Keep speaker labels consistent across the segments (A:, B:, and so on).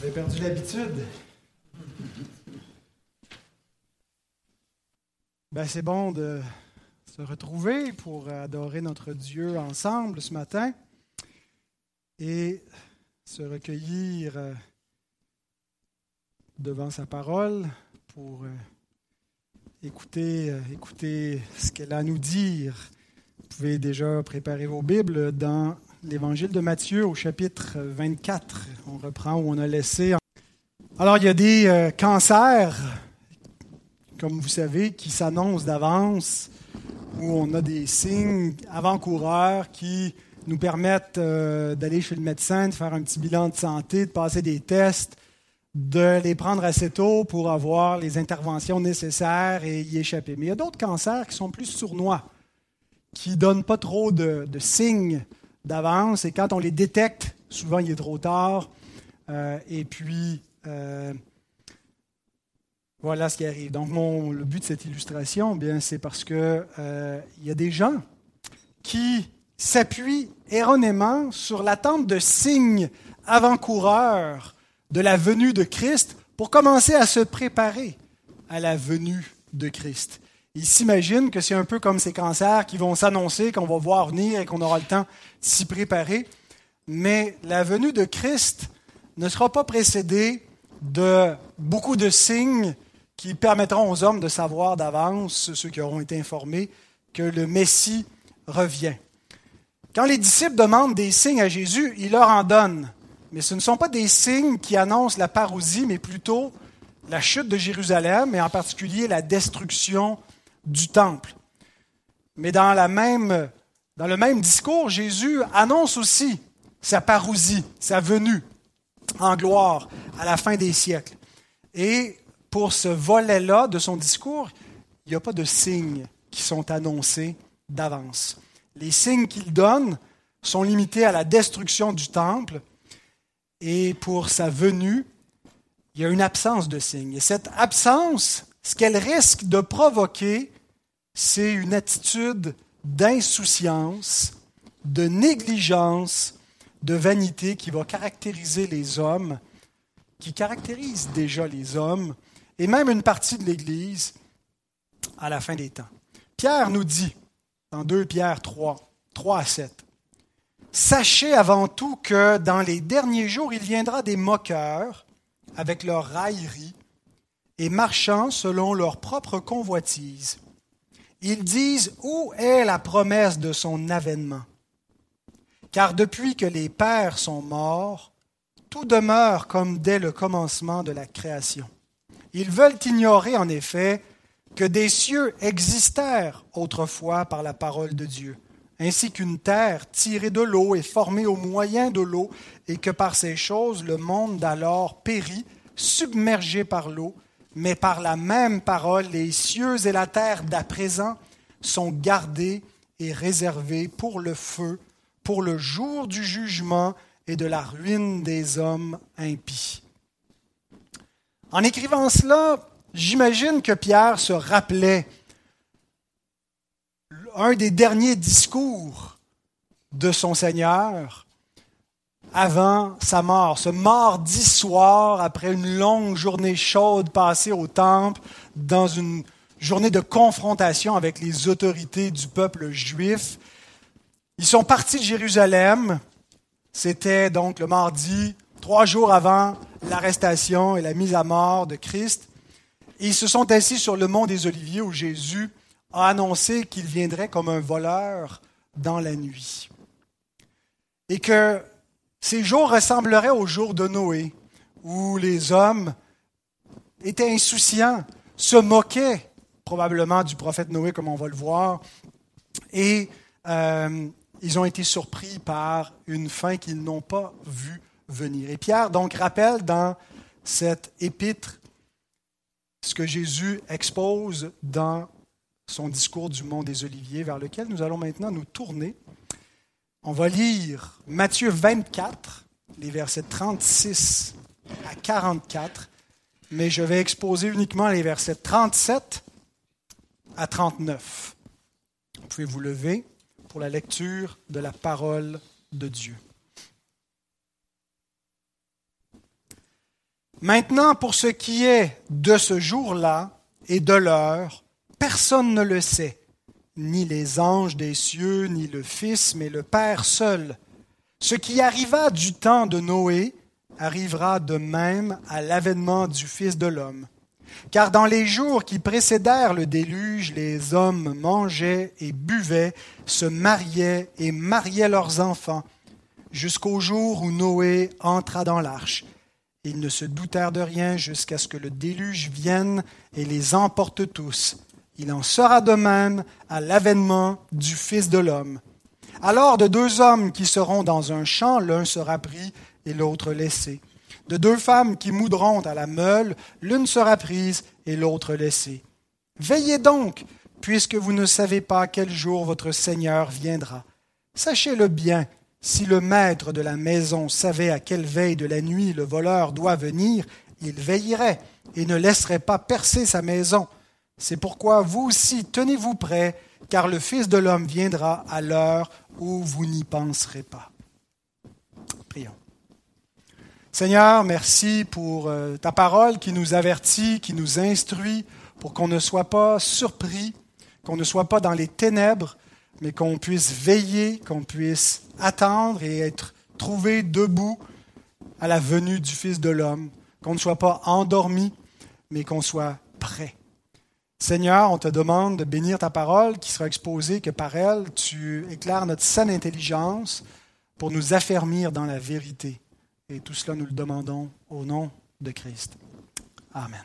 A: J'avais perdu l'habitude. Ben, c'est bon de se retrouver pour adorer notre Dieu ensemble ce matin et se recueillir euh, devant sa parole pour euh, écouter, euh, écouter ce qu'elle a à nous dire. Vous pouvez déjà préparer vos Bibles dans l'évangile de Matthieu au chapitre 24. On reprend où on a laissé. Alors, il y a des euh, cancers, comme vous savez, qui s'annoncent d'avance, où on a des signes avant-coureurs qui nous permettent euh, d'aller chez le médecin, de faire un petit bilan de santé, de passer des tests, de les prendre assez tôt pour avoir les interventions nécessaires et y échapper. Mais il y a d'autres cancers qui sont plus sournois, qui ne donnent pas trop de, de signes d'avance et quand on les détecte, souvent il est trop tard. Euh, et puis, euh, voilà ce qui arrive. Donc, le but de cette illustration, bien, c'est parce que euh, il y a des gens qui s'appuient erronément sur l'attente de signes avant-coureurs de la venue de Christ pour commencer à se préparer à la venue de Christ. Ils s'imaginent que c'est un peu comme ces cancers qui vont s'annoncer, qu'on va voir venir et qu'on aura le temps de s'y préparer. Mais la venue de Christ ne sera pas précédée de beaucoup de signes qui permettront aux hommes de savoir d'avance, ceux qui auront été informés, que le Messie revient. Quand les disciples demandent des signes à Jésus, il leur en donne. Mais ce ne sont pas des signes qui annoncent la parousie, mais plutôt la chute de Jérusalem et en particulier la destruction du temple. Mais dans, la même, dans le même discours, Jésus annonce aussi sa parousie, sa venue en gloire à la fin des siècles. Et pour ce volet-là de son discours, il n'y a pas de signes qui sont annoncés d'avance. Les signes qu'il donne sont limités à la destruction du temple et pour sa venue, il y a une absence de signes. Et cette absence, ce qu'elle risque de provoquer, c'est une attitude d'insouciance, de négligence, de vanité qui va caractériser les hommes, qui caractérise déjà les hommes, et même une partie de l'Église à la fin des temps. Pierre nous dit, dans 2 Pierre 3, 3 à 7, Sachez avant tout que dans les derniers jours, il viendra des moqueurs avec leur raillerie et marchant selon leur propre convoitise ils disent Où est la promesse de son avènement? Car depuis que les pères sont morts, tout demeure comme dès le commencement de la création. Ils veulent ignorer en effet que des cieux existèrent autrefois par la parole de Dieu, ainsi qu'une terre tirée de l'eau et formée au moyen de l'eau, et que par ces choses le monde d'alors périt, submergé par l'eau, mais par la même parole, les cieux et la terre d'à présent sont gardés et réservés pour le feu, pour le jour du jugement et de la ruine des hommes impies. En écrivant cela, j'imagine que Pierre se rappelait un des derniers discours de son Seigneur avant sa mort, ce mardi soir, après une longue journée chaude passée au temple, dans une journée de confrontation avec les autorités du peuple juif. Ils sont partis de Jérusalem, c'était donc le mardi, trois jours avant l'arrestation et la mise à mort de Christ. ils se sont assis sur le mont des Oliviers où Jésus a annoncé qu'il viendrait comme un voleur dans la nuit. Et que ces jours ressembleraient aux jours de Noé, où les hommes étaient insouciants, se moquaient probablement du prophète Noé, comme on va le voir, et euh, ils ont été surpris par une fin qu'ils n'ont pas vue venir. Et Pierre donc rappelle dans cette épître ce que Jésus expose dans son discours du mont des Oliviers, vers lequel nous allons maintenant nous tourner. On va lire Matthieu 24, les versets 36 à 44, mais je vais exposer uniquement les versets 37 à 39. Vous pouvez vous lever pour la lecture de la parole de Dieu. Maintenant, pour ce qui est de ce jour-là et de l'heure, personne ne le sait, ni les anges des cieux, ni le Fils, mais le Père seul. Ce qui arriva du temps de Noé arrivera de même à l'avènement du Fils de l'homme. Car dans les jours qui précédèrent le déluge, les hommes mangeaient et buvaient, se mariaient et mariaient leurs enfants, jusqu'au jour où Noé entra dans l'arche. Ils ne se doutèrent de rien jusqu'à ce que le déluge vienne et les emporte tous. Il en sera de même à l'avènement du Fils de l'homme. Alors de deux hommes qui seront dans un champ, l'un sera pris et l'autre laissé. De deux femmes qui moudront à la meule, l'une sera prise et l'autre laissée. Veillez donc, puisque vous ne savez pas quel jour votre Seigneur viendra. Sachez-le bien, si le maître de la maison savait à quelle veille de la nuit le voleur doit venir, il veillerait et ne laisserait pas percer sa maison. C'est pourquoi vous aussi tenez-vous prêts, car le Fils de l'homme viendra à l'heure où vous n'y penserez pas. Prions. Seigneur, merci pour euh, ta parole qui nous avertit, qui nous instruit, pour qu'on ne soit pas surpris, qu'on ne soit pas dans les ténèbres, mais qu'on puisse veiller, qu'on puisse attendre et être trouvé debout à la venue du Fils de l'homme, qu'on ne soit pas endormi, mais qu'on soit prêt. Seigneur, on te demande de bénir ta parole qui sera exposée, que par elle tu éclaires notre saine intelligence pour nous affermir dans la vérité. Et tout cela, nous le demandons au nom de Christ. Amen.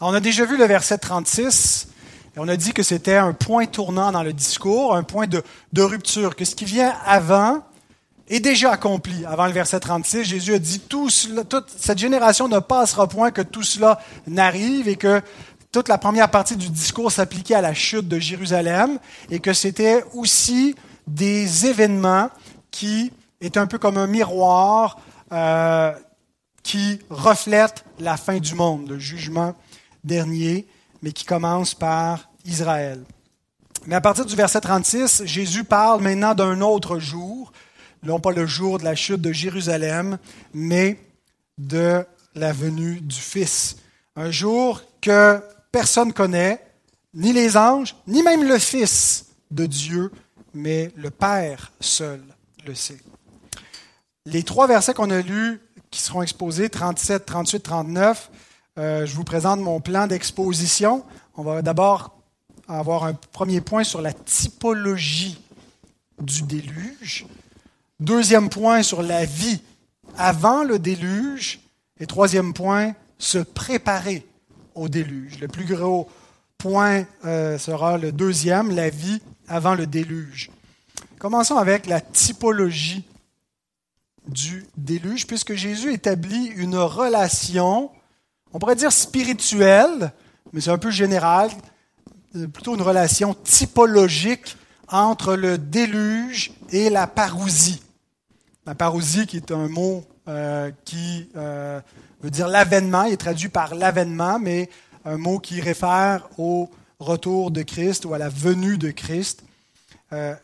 A: on a déjà vu le verset 36 et on a dit que c'était un point tournant dans le discours, un point de, de, rupture, que ce qui vient avant est déjà accompli. Avant le verset 36, Jésus a dit, tout toute cette génération ne passera point que tout cela n'arrive et que toute la première partie du discours s'appliquait à la chute de Jérusalem et que c'était aussi des événements qui est un peu comme un miroir euh, qui reflète la fin du monde, le jugement dernier, mais qui commence par Israël. Mais à partir du verset 36, Jésus parle maintenant d'un autre jour, non pas le jour de la chute de Jérusalem, mais de la venue du Fils. Un jour que personne connaît, ni les anges, ni même le Fils de Dieu, mais le Père seul le sait. Les trois versets qu'on a lus, qui seront exposés, 37, 38, 39, je vous présente mon plan d'exposition. On va d'abord avoir un premier point sur la typologie du déluge. Deuxième point sur la vie avant le déluge. Et troisième point, se préparer au déluge. Le plus gros point euh, sera le deuxième, la vie avant le déluge. Commençons avec la typologie du déluge, puisque Jésus établit une relation, on pourrait dire spirituelle, mais c'est un peu général, euh, plutôt une relation typologique entre le déluge et la parousie. La parousie qui est un mot euh, qui euh, veut dire l'avènement, il est traduit par l'avènement, mais un mot qui réfère au retour de Christ ou à la venue de Christ. Euh,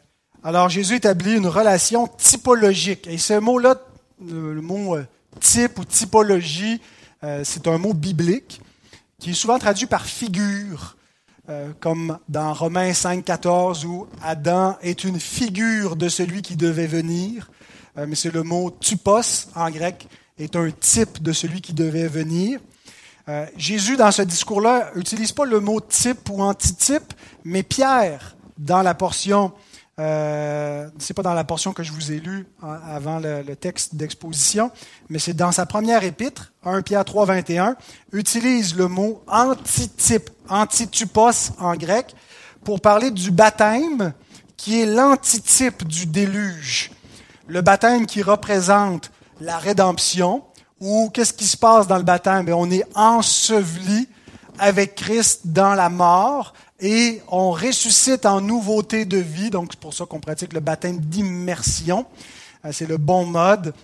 A: alors Jésus établit une relation typologique. Et ce mot-là, le mot euh, type ou typologie, c'est un mot biblique qui est souvent traduit par figure, comme dans Romains 5, 14, où Adam est une figure de celui qui devait venir. Mais c'est le mot typos en grec, est un type de celui qui devait venir. Euh, Jésus, dans ce discours-là, n'utilise pas le mot type ou antitype, mais Pierre, dans la portion, euh, c'est pas dans la portion que je vous ai lue hein, avant le, le texte d'exposition, mais c'est dans sa première épître, 1 Pierre 3, 21, utilise le mot antitype, antitupos en grec, pour parler du baptême qui est l'antitype du déluge. Le baptême qui représente la rédemption, ou qu'est-ce qui se passe dans le baptême? On est enseveli avec Christ dans la mort et on ressuscite en nouveauté de vie. Donc c'est pour ça qu'on pratique le baptême d'immersion. Euh, c'est le bon mode.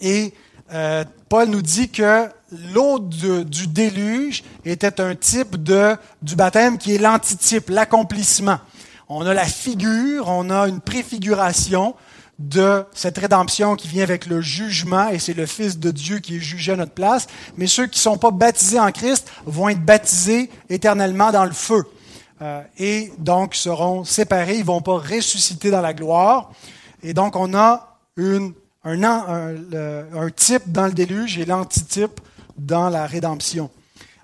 A: Et euh, Paul nous dit que l'eau du déluge était un type de, du baptême qui est l'antitype, l'accomplissement. on a la figure, on a une préfiguration de cette rédemption qui vient avec le jugement, et c'est le Fils de Dieu qui est jugé à notre place. Mais ceux qui ne sont pas baptisés en Christ vont être baptisés éternellement dans le feu. Euh, et donc seront séparés, ils ne vont pas ressusciter dans la gloire. Et donc on a une, un, un, un type dans le déluge et l'antitype dans la rédemption.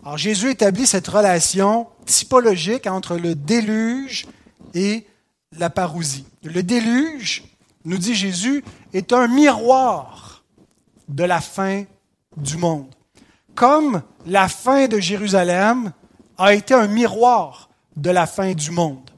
A: Alors Jésus établit cette relation typologique entre le déluge et la parousie. Le déluge, nous dit Jésus, est un miroir de la fin du monde. Comme la fin de Jérusalem a été un miroir de la fin du monde.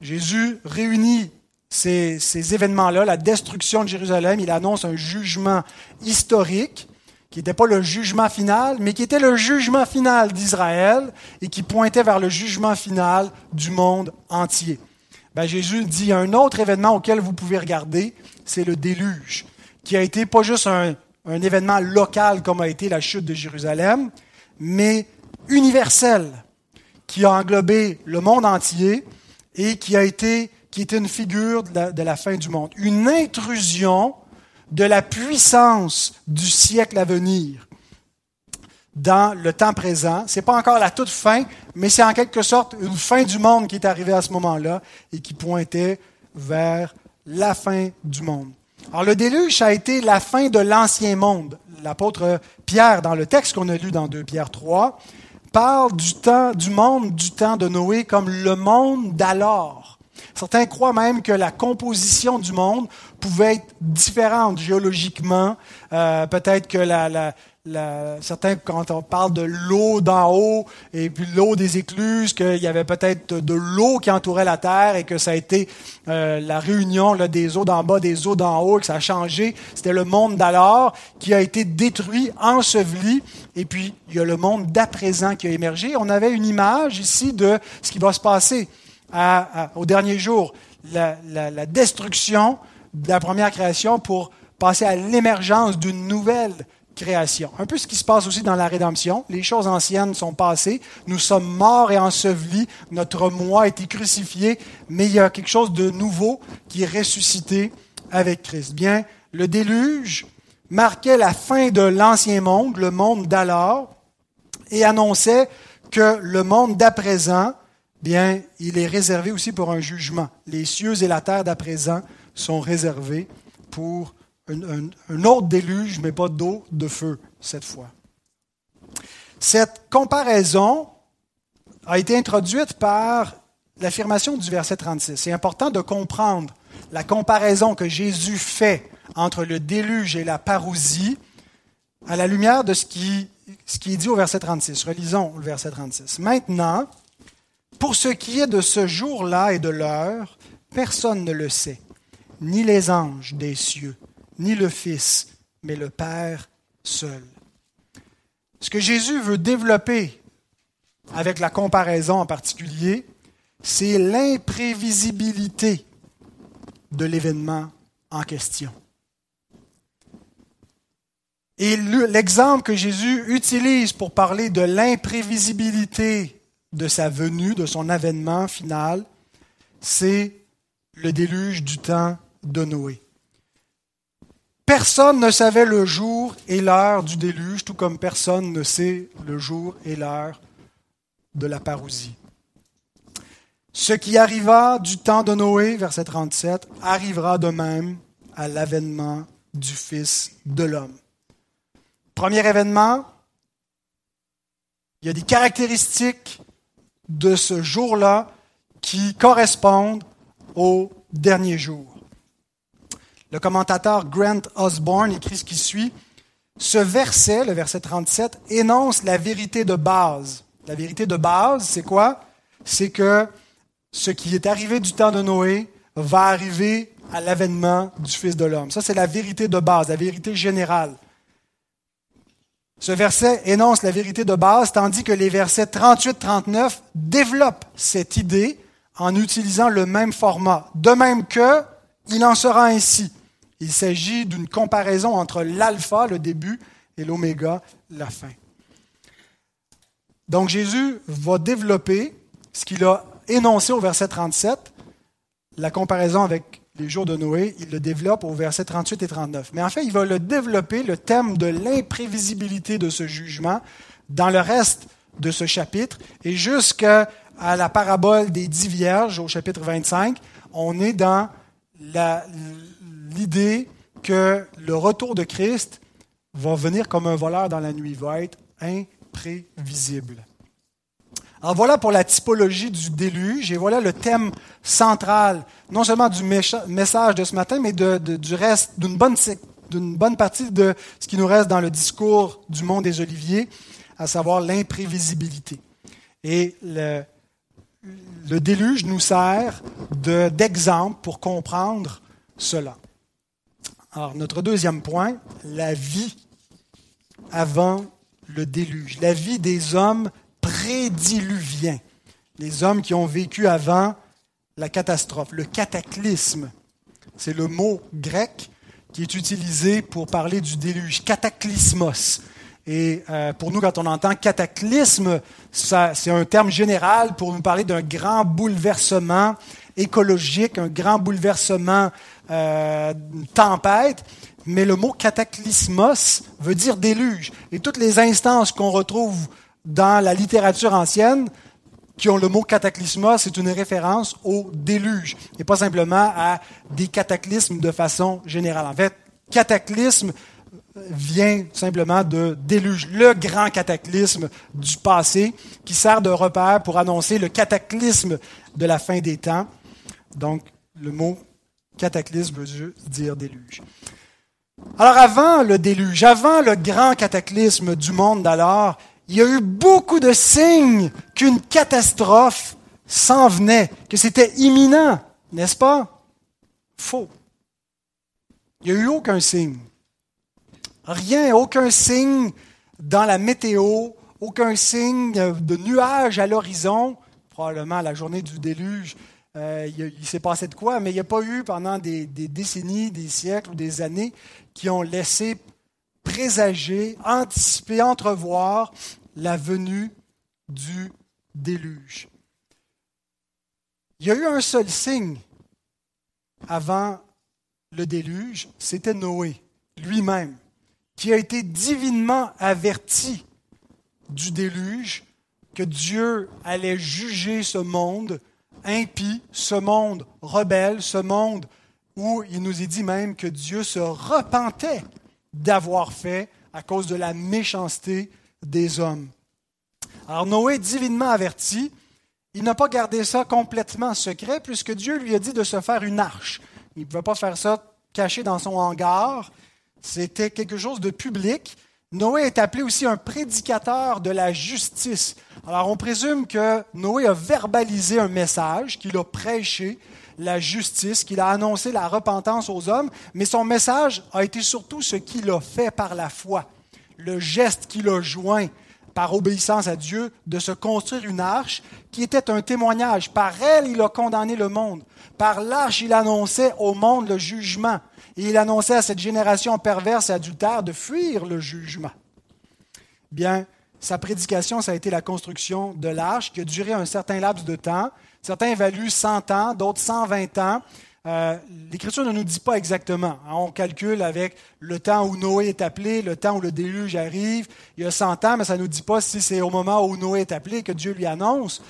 A: Jésus réunit ces, événements-là, la destruction de Jérusalem, il annonce un jugement historique qui n'était pas le jugement final, mais qui était le jugement final d'Israël et qui pointait vers le jugement final du monde entier. Ben, Jésus dit un autre événement auquel vous pouvez regarder, c'est le déluge, qui a été pas juste un, événement local comme a été la chute de Jérusalem, mais universel, qui a englobé le monde entier et qui a été qui était une figure de la fin du monde. Une intrusion de la puissance du siècle à venir dans le temps présent. Ce n'est pas encore la toute fin, mais c'est en quelque sorte une fin du monde qui est arrivée à ce moment-là et qui pointait vers la fin du monde. Alors le déluge a été la fin de l'ancien monde. L'apôtre Pierre, dans le texte qu'on a lu dans 2 Pierre 3, parle du temps, du monde du temps de Noé comme le monde d'alors. Certains croient même que la composition du monde pouvait être différente géologiquement. Euh, peut-être que la, la, la, certains, quand on parle de l'eau d'en haut et puis l'eau des écluses, qu'il y avait peut-être de l'eau qui entourait la terre et que ça a été euh, la réunion là, des eaux d'en bas, des eaux d'en haut, et que ça a changé. C'était le monde d'alors qui a été détruit, enseveli, et puis il y a le monde d'à présent qui a émergé. On avait une image ici de ce qui va se passer au dernier jour, la, la, la destruction de la première création pour passer à l'émergence d'une nouvelle création. Un peu ce qui se passe aussi dans la rédemption. Les choses anciennes sont passées. Nous sommes morts et ensevelis. Notre moi a été crucifié. Mais il y a quelque chose de nouveau qui est ressuscité avec Christ. Bien, le déluge marquait la fin de l'ancien monde, le monde d'alors, et annonçait que le monde d'à présent, bien, il est réservé aussi pour un jugement. Les cieux et la terre d'à présent sont réservés pour un, autre déluge, mais pas d'eau, de feu cette fois. Cette comparaison a été introduite par l'affirmation du verset 36. C'est important de comprendre la comparaison que Jésus fait entre le déluge et la parousie à la lumière de ce qui, est dit au verset 36. Relisons le verset 36. Maintenant, pour ce qui est de ce jour-là et de l'heure, personne ne le sait, ni les anges des cieux, ni le Fils, mais le Père seul. Ce que Jésus veut développer avec la comparaison en particulier, c'est l'imprévisibilité de l'événement en question. Et l'exemple que Jésus utilise pour parler de l'imprévisibilité de sa venue, de son avènement final, c'est le déluge du temps de Noé. Personne ne savait le jour et l'heure du déluge, tout comme personne ne sait le jour et l'heure de la parousie. Ce qui arriva du temps de Noé, verset 37, arrivera de même à l'avènement du Fils de l'homme. Premier événement, il y a des caractéristiques de ce jour-là qui correspondent au dernier jour. Le commentateur Grant Osborne écrit ce qui suit. Ce verset, le verset 37, énonce la vérité de base. La vérité de base, c'est quoi? C'est que ce qui est arrivé du temps de Noé va arriver à l'avènement du Fils de l'homme. Ça, c'est la vérité de base, la vérité générale. Ce verset énonce la vérité de base, tandis que les versets 38-39 développent cette idée en utilisant le même format. De même que, il en sera ainsi. Il s'agit d'une comparaison entre l'alpha, le début, et l'oméga, la fin. Donc Jésus va développer ce qu'il a énoncé au verset 37 la comparaison avec les jours de Noé, il le développe au verset 38 et 39. Mais en fait, il va le développer, le thème de l'imprévisibilité de ce jugement, dans le reste de ce chapitre, et jusqu'à la parabole des dix vierges au chapitre 25, on est dans l'idée que le retour de Christ va venir comme un voleur dans la nuit, va être imprévisible. Alors voilà pour la typologie du déluge et voilà le thème central, non seulement du message de ce matin, mais du reste, d'une bonne, bonne partie de ce qui nous reste dans le discours du monde des Oliviers, à savoir l'imprévisibilité. Et le déluge nous sert d'exemple pour comprendre cela. Alors, notre deuxième point, la vie avant le déluge, la vie des hommes prédiluviens, les hommes qui ont vécu avant la catastrophe, le cataclysme. C'est le mot grec qui est utilisé pour parler du déluge, cataclysmos. Et euh, pour nous, quand on entend cataclysme, c'est un terme général pour nous parler d'un grand bouleversement écologique, un grand bouleversement, euh, tempête. Mais le mot cataclysmos veut dire déluge. Et toutes les instances qu'on retrouve dans la littérature ancienne qui ont le mot cataclysma, c'est une référence au déluge et pas simplement à des cataclysmes de façon générale. En fait, cataclysme vient simplement de déluge, le grand cataclysme du passé qui sert de repère pour annoncer le cataclysme de la fin des temps. Donc, le mot cataclysme veut dire déluge. Alors avant le déluge, avant le grand cataclysme du monde d'alors, il y a eu beaucoup de signes qu'une catastrophe s'en venait, que c'était imminent, n'est-ce pas? Faux. Il n'y a eu aucun signe. Rien, aucun signe dans la météo, aucun signe de nuages à l'horizon. Probablement la journée du déluge, euh, il, s'est passé de quoi, mais il n'y a pas eu pendant des, des, décennies, des siècles ou des années qui ont laissé présager, anticiper, entrevoir la venue du déluge. Il y a eu un seul signe avant le déluge, c'était Noé lui-même, qui a été divinement averti du déluge, que Dieu allait juger ce monde impie, ce monde rebelle, ce monde où il nous est dit même que Dieu se repentait d'avoir fait à cause de la méchanceté des hommes. Alors Noé, divinement averti, il n'a pas gardé ça complètement secret puisque Dieu lui a dit de se faire une arche. Il ne pouvait pas faire ça caché dans son hangar. C'était quelque chose de public. Noé est appelé aussi un prédicateur de la justice. Alors on présume que Noé a verbalisé un message, qu'il a prêché la justice, qu'il a annoncé la repentance aux hommes, mais son message a été surtout ce qu'il a fait par la foi le geste qu'il a joint par obéissance à Dieu de se construire une arche qui était un témoignage. Par elle, il a condamné le monde. Par l'arche, il annonçait au monde le jugement. Et il annonçait à cette génération perverse et adultère de fuir le jugement. Bien, sa prédication, ça a été la construction de l'arche qui a duré un certain laps de temps. Certains évaluent 100 ans, d'autres 120 ans. Euh, L'Écriture ne nous dit pas exactement. Hein. On calcule avec le temps où Noé est appelé, le temps où le déluge arrive. Il y a 100 ans, mais ça ne nous dit pas si c'est au moment où Noé est appelé que Dieu lui annonce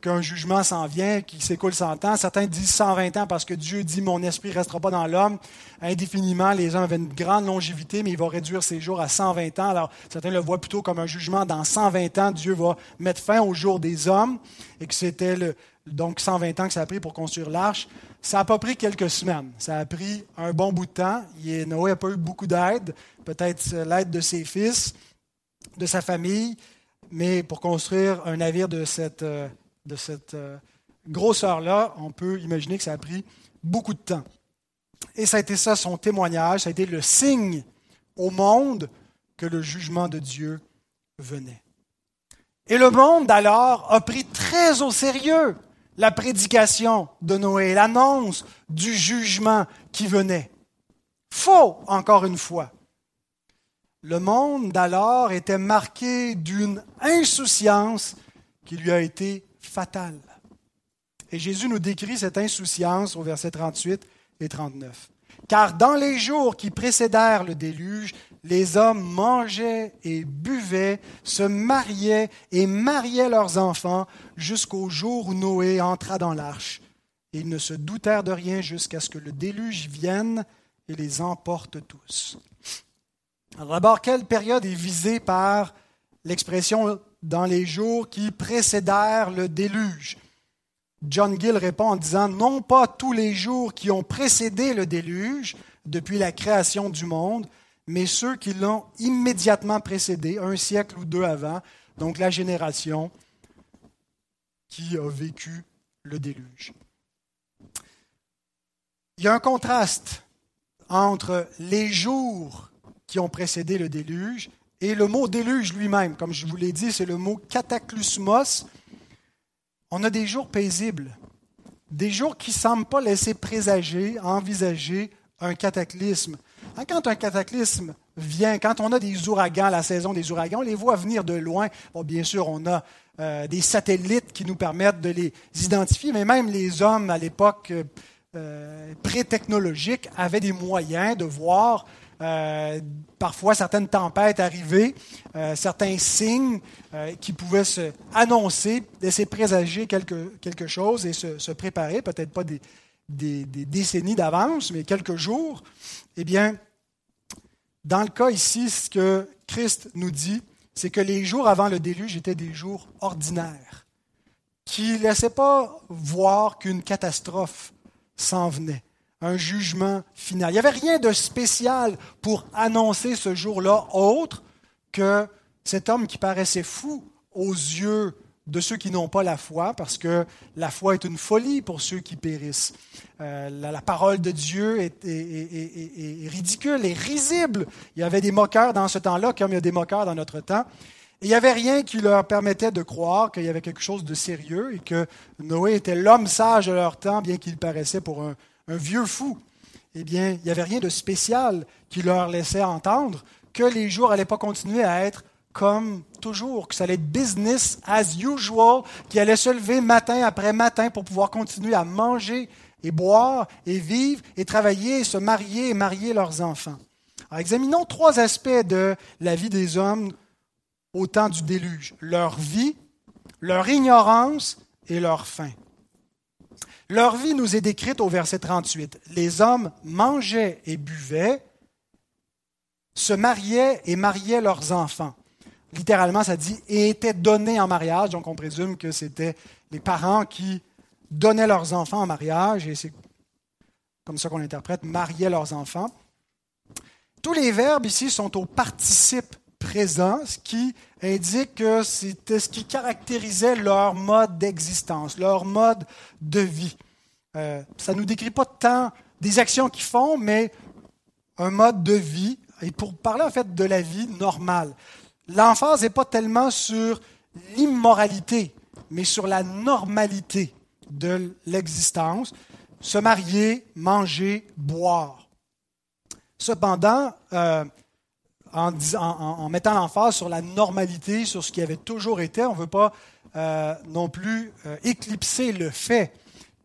A: qu'un jugement s'en vient, qu'il s'écoule 100 ans. Certains disent 120 ans parce que Dieu dit Mon esprit ne restera pas dans l'homme indéfiniment. Les hommes avaient une grande longévité, mais il va réduire ses jours à 120 ans. Alors, certains le voient plutôt comme un jugement. Dans 120 ans, Dieu va mettre fin au jour des hommes et que c'était donc 120 ans que ça a pris pour construire l'arche. Ça n'a pas pris quelques semaines. Ça a pris un bon bout de temps. Noé n'a pas eu beaucoup d'aide, peut-être l'aide de ses fils, de sa famille, mais pour construire un navire de cette, euh, de cette euh, grosseur-là, on peut imaginer que ça a pris beaucoup de temps. Et ça a été ça son témoignage, ça a été le signe au monde que le jugement de Dieu venait. Et le monde alors a pris très au sérieux la prédication de Noé, l'annonce du jugement qui venait. Faux, encore une fois. Le monde d'alors était marqué d'une insouciance qui lui a été fatale. Et Jésus nous décrit cette insouciance au verset 38 et 39. Car dans les jours qui précédèrent le déluge, les hommes mangeaient et buvaient, se mariaient et mariaient leurs enfants jusqu'au jour où Noé entra dans l'arche. Ils ne se doutèrent de rien jusqu'à ce que le déluge vienne et les emporte tous. Alors d'abord, quelle période est visée par l'expression dans les jours qui précédèrent le déluge John Gill répond en disant non pas tous les jours qui ont précédé le déluge depuis la création du monde, mais ceux qui l'ont immédiatement précédé, un siècle ou deux avant, donc la génération qui a vécu le déluge. Il y a un contraste entre les jours qui ont précédé le déluge et le mot déluge lui-même. Comme je vous l'ai dit, c'est le mot cataclysmos. On a des jours paisibles, des jours qui ne semblent pas laisser présager, envisager un cataclysme. Hein, quand un cataclysme vient, quand on a des ouragans, la saison des ouragans, on les voit venir de loin. Bien sûr, on a euh, des satellites qui nous permettent de les identifier, mais même les hommes à l'époque euh, pré-technologique avaient des moyens de voir euh, parfois certaines tempêtes arriver, certains signes qui pouvaient se annoncer, laisser présager quelque, chose et se, se préparer, peut-être pas des, des, décennies d'avance, mais quelques jours, eh bien, dans le cas ici, ce que Christ nous dit, c'est que les jours avant le déluge étaient des jours ordinaires, qui ne laissaient pas voir qu'une catastrophe s'en venait, un jugement final. Il n'y avait rien de spécial pour annoncer ce jour-là autre que cet homme qui paraissait fou aux yeux de ceux qui n'ont pas la foi, parce que la foi est une folie pour ceux qui périssent. Euh, la, parole de Dieu est, ridicule, est risible. Il y avait des moqueurs dans ce temps-là, comme il y a des moqueurs dans notre temps. Et il n'y avait rien qui leur permettait de croire qu'il y avait quelque chose de sérieux et que Noé était l'homme sage de leur temps, bien qu'il paraissait pour un, un vieux fou. Eh bien, il n'y avait rien de spécial qui leur laissait entendre que les jours n'allaient pas continuer à être comme toujours, que ça allait être business as usual, qui allait se lever matin après matin pour pouvoir continuer à manger et boire et vivre et travailler et se marier et marier leurs enfants. Alors, examinons trois aspects de la vie des hommes au temps du déluge. Leur vie, leur ignorance et leur faim. Leur vie nous est décrite au verset 38. Les hommes mangeaient et buvaient, se mariaient et mariaient leurs enfants littéralement, ça dit et étaient donnés en mariage. Donc, on présume que c'était les parents qui donnaient leurs enfants en mariage, et c'est comme ça qu'on interprète, mariaient leurs enfants. Tous les verbes ici sont au participe présent, ce qui indique que c'était ce qui caractérisait leur mode d'existence, leur mode de vie. Euh, ça ne nous décrit pas tant des actions qu'ils font, mais un mode de vie, et pour parler en fait de la vie normale l'emphase n'est pas tellement sur l'immoralité, mais sur la normalité de l'existence, se marier, manger, boire. Cependant, euh, en, mettant l'emphase sur la normalité, sur ce qui avait toujours été, on ne veut pas euh, non plus euh, éclipser le fait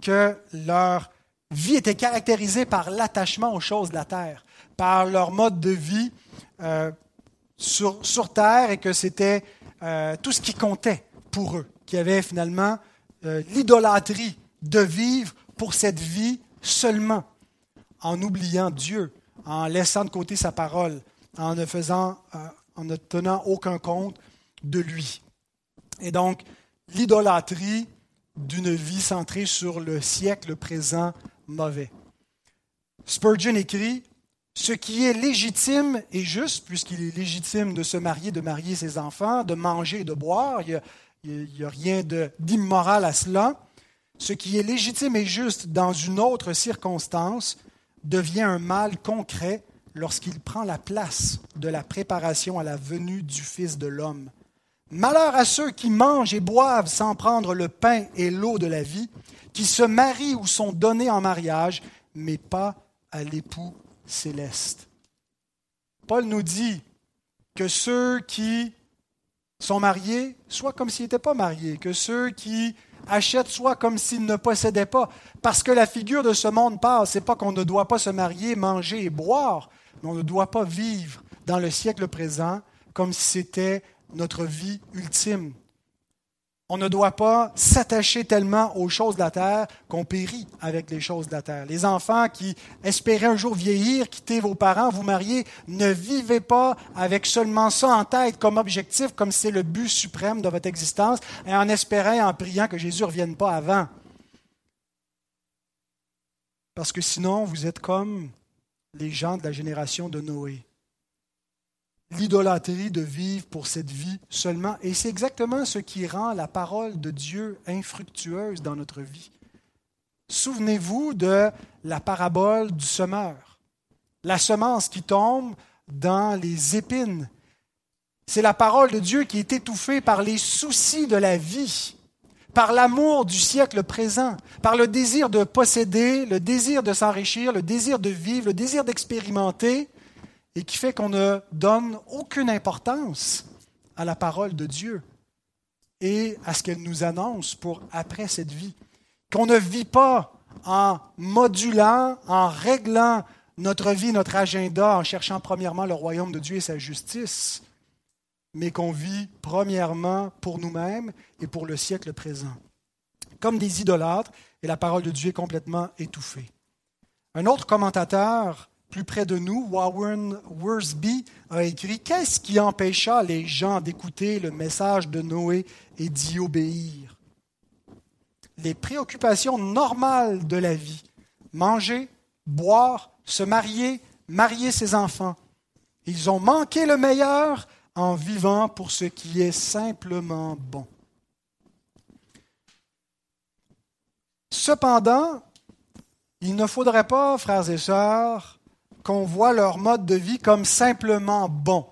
A: que leur vie était caractérisée par l'attachement aux choses de la terre, par leur mode de vie sur, terre et que c'était euh, tout ce qui comptait pour eux, qui avait finalement euh, l'idolâtrie de vivre pour cette vie seulement, en oubliant Dieu, en laissant de côté sa parole, en ne faisant, euh, en ne tenant aucun compte de lui. Et donc, l'idolâtrie d'une vie centrée sur le siècle présent mauvais. Spurgeon écrit ce qui est légitime et juste, puisqu'il est légitime de se marier, de marier ses enfants, de manger et de boire, il n'y a, a, rien d'immoral à cela. Ce qui est légitime et juste dans une autre circonstance devient un mal concret lorsqu'il prend la place de la préparation à la venue du Fils de l'homme. Malheur à ceux qui mangent et boivent sans prendre le pain et l'eau de la vie, qui se marient ou sont donnés en mariage, mais pas à l'époux céleste. Paul nous dit que ceux qui sont mariés soient comme s'ils n'étaient pas mariés, que ceux qui achète soit comme s'il ne possédait pas. Parce que la figure de ce monde passe. C'est pas qu'on ne doit pas se marier, manger et boire, on ne doit pas vivre dans le siècle présent comme si c'était notre vie ultime. On ne doit pas s'attacher tellement aux choses de la terre qu'on périt avec les choses de la terre. Les enfants qui espéraient un jour vieillir, quitter vos parents, vous marier, ne vivez pas avec seulement ça en tête comme objectif, comme c'est le but suprême de votre existence, et en espérant, en priant que Jésus ne revienne pas avant. Parce que sinon, vous êtes comme les gens de la génération de Noé l'idolâtrie de vivre pour cette vie seulement. Et c'est exactement ce qui rend la parole de Dieu infructueuse dans notre vie. Souvenez-vous de la parabole du semeur. La semence qui tombe dans les épines. C'est la parole de Dieu qui est étouffée par les soucis de la vie, par l'amour du siècle présent, par le désir de posséder, le désir de s'enrichir, le désir de vivre, le désir d'expérimenter, et qui fait qu'on ne donne aucune importance à la parole de Dieu et à ce qu'elle nous annonce pour après cette vie. Qu'on ne vit pas en modulant, en réglant notre vie, notre agenda, en cherchant premièrement le royaume de Dieu et sa justice, mais qu'on vit premièrement pour nous-mêmes et pour le siècle présent. Comme des idolâtres, et la parole de Dieu est complètement étouffée. Un autre commentateur plus près de nous, Warren Worsby a écrit Qu'est-ce qui empêcha les gens d'écouter le message de Noé et d'y obéir? Les préoccupations normales de la vie manger, boire, se marier, marier ses enfants. Ils ont manqué le meilleur en vivant pour ce qui est simplement bon. Cependant, il ne faudrait pas, frères et sœurs, qu'on voit leur mode de vie comme simplement bon.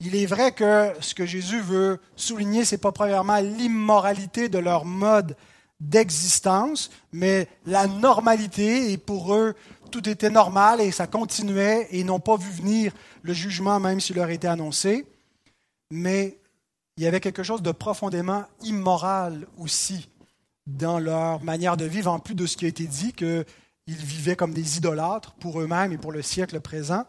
A: Il est vrai que ce que Jésus veut souligner, ce n'est pas premièrement l'immoralité de leur mode d'existence, mais la normalité, et pour eux, tout était normal et ça continuait, et ils n'ont pas vu venir le jugement même s'il leur était annoncé. Mais il y avait quelque chose de profondément immoral aussi dans leur manière de vivre, en plus de ce qui a été dit, que ils vivaient comme des idolâtres pour eux-mêmes et pour le siècle présent.